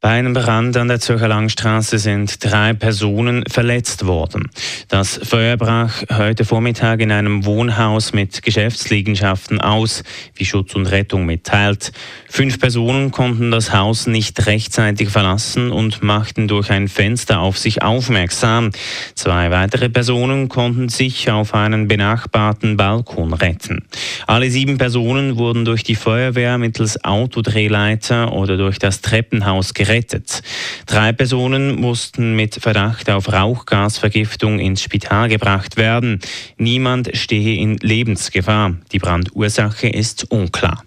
Bei einem Brand an der Zürcher Langstraße sind drei Personen verletzt worden. Das Feuer brach heute Vormittag in einem Wohnhaus mit Geschäftsliegenschaften aus, wie Schutz und Rettung mitteilt. Fünf Personen konnten das Haus nicht rechtzeitig verlassen und machten durch ein Fenster auf sich aufmerksam. Zwei weitere Personen konnten sich auf einen benachbarten Balkon retten. Alle sieben Personen wurden durch die Feuerwehr mittels Autodrehleiter oder durch das Treppenhaus gerettet gerettet. Drei Personen mussten mit Verdacht auf Rauchgasvergiftung ins Spital gebracht werden. Niemand stehe in Lebensgefahr. Die Brandursache ist unklar.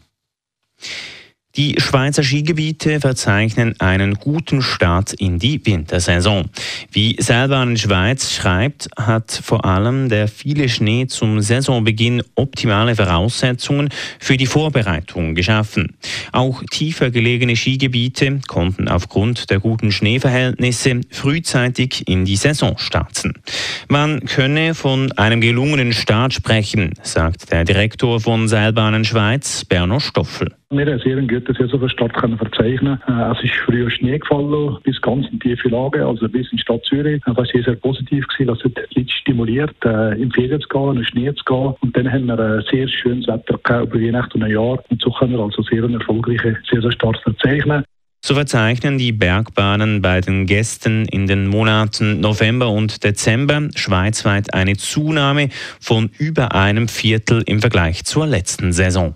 Die Schweizer Skigebiete verzeichnen einen guten Start in die Wintersaison. Wie Seilbahnen Schweiz schreibt, hat vor allem der viele Schnee zum Saisonbeginn optimale Voraussetzungen für die Vorbereitung geschaffen. Auch tiefer gelegene Skigebiete konnten aufgrund der guten Schneeverhältnisse frühzeitig in die Saison starten. Man könne von einem gelungenen Start sprechen, sagt der Direktor von Seilbahnen Schweiz, Berno Stoffel. Wir haben sehr einen guten Saisonstart können verzeichnen. Äh, es ist früher Schnee gefallen, bis ganz in tiefe Lage, also bis in die Stadt Zürich. Das war sehr, positiv gewesen. Das hat die Leute stimuliert, äh, in Ferien zu gehen, in Schnee zu gehen. Und dann haben wir ein sehr schönes Wetter gehabt über Weihnachten und ein Jahr. Und so können wir also sehr einen erfolgreichen Saisonstart verzeichnen. So verzeichnen die Bergbahnen bei den Gästen in den Monaten November und Dezember schweizweit eine Zunahme von über einem Viertel im Vergleich zur letzten Saison.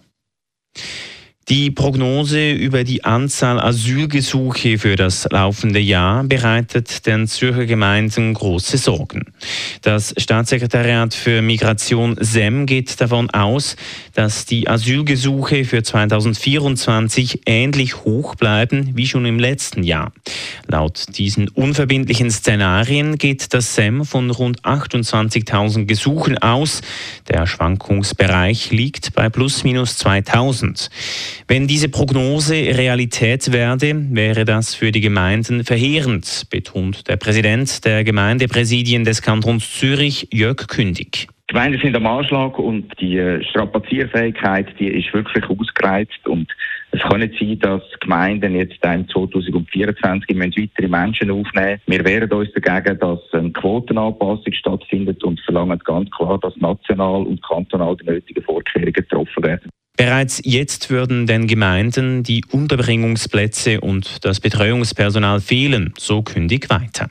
Die Prognose über die Anzahl Asylgesuche für das laufende Jahr bereitet den Zürcher Gemeinden große Sorgen. Das Staatssekretariat für Migration SEM geht davon aus, dass die Asylgesuche für 2024 ähnlich hoch bleiben wie schon im letzten Jahr. Laut diesen unverbindlichen Szenarien geht das SEM von rund 28.000 Gesuchen aus. Der Schwankungsbereich liegt bei plus minus 2000. Wenn diese Prognose Realität werde, wäre das für die Gemeinden verheerend, betont der Präsident der Gemeindepräsidien des Kantons Zürich, Jörg Kündig. Die Gemeinden sind am Anschlag und die äh, Strapazierfähigkeit, die ist wirklich ausgereizt und es kann nicht sein, dass Gemeinden jetzt im 2024 weitere Menschen aufnehmen. Wir wehren uns dagegen, dass eine Quotenanpassung stattfindet und verlangen ganz klar, dass national und kantonal die nötigen Vorkehrungen getroffen werden. Bereits jetzt würden den Gemeinden die Unterbringungsplätze und das Betreuungspersonal fehlen, so kündig weiter.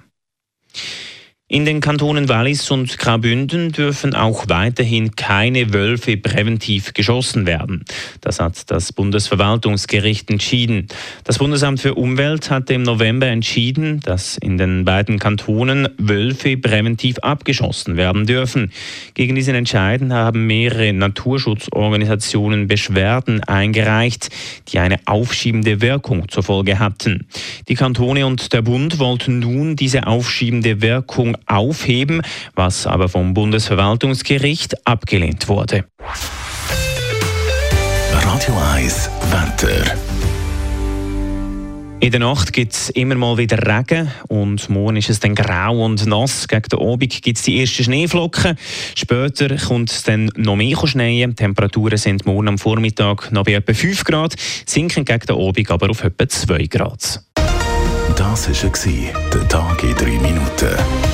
In den Kantonen Wallis und Graubünden dürfen auch weiterhin keine Wölfe präventiv geschossen werden. Das hat das Bundesverwaltungsgericht entschieden. Das Bundesamt für Umwelt hatte im November entschieden, dass in den beiden Kantonen Wölfe präventiv abgeschossen werden dürfen. Gegen diesen Entscheiden haben mehrere Naturschutzorganisationen Beschwerden eingereicht, die eine aufschiebende Wirkung zur Folge hatten. Die Kantone und der Bund wollten nun diese aufschiebende Wirkung aufheben, was aber vom Bundesverwaltungsgericht abgelehnt wurde. Radio 1 Wetter. In der Nacht gibt es immer mal wieder Regen und morgen ist es dann grau und nass. Gegen den Abend gibt es die ersten Schneeflocken. Später kommt es dann noch mehr Schnee. Die Temperaturen sind morgen am Vormittag noch bei etwa 5 Grad, sinken gegen den Abend aber auf etwa 2 Grad. Das war der Tag in 3 Minuten.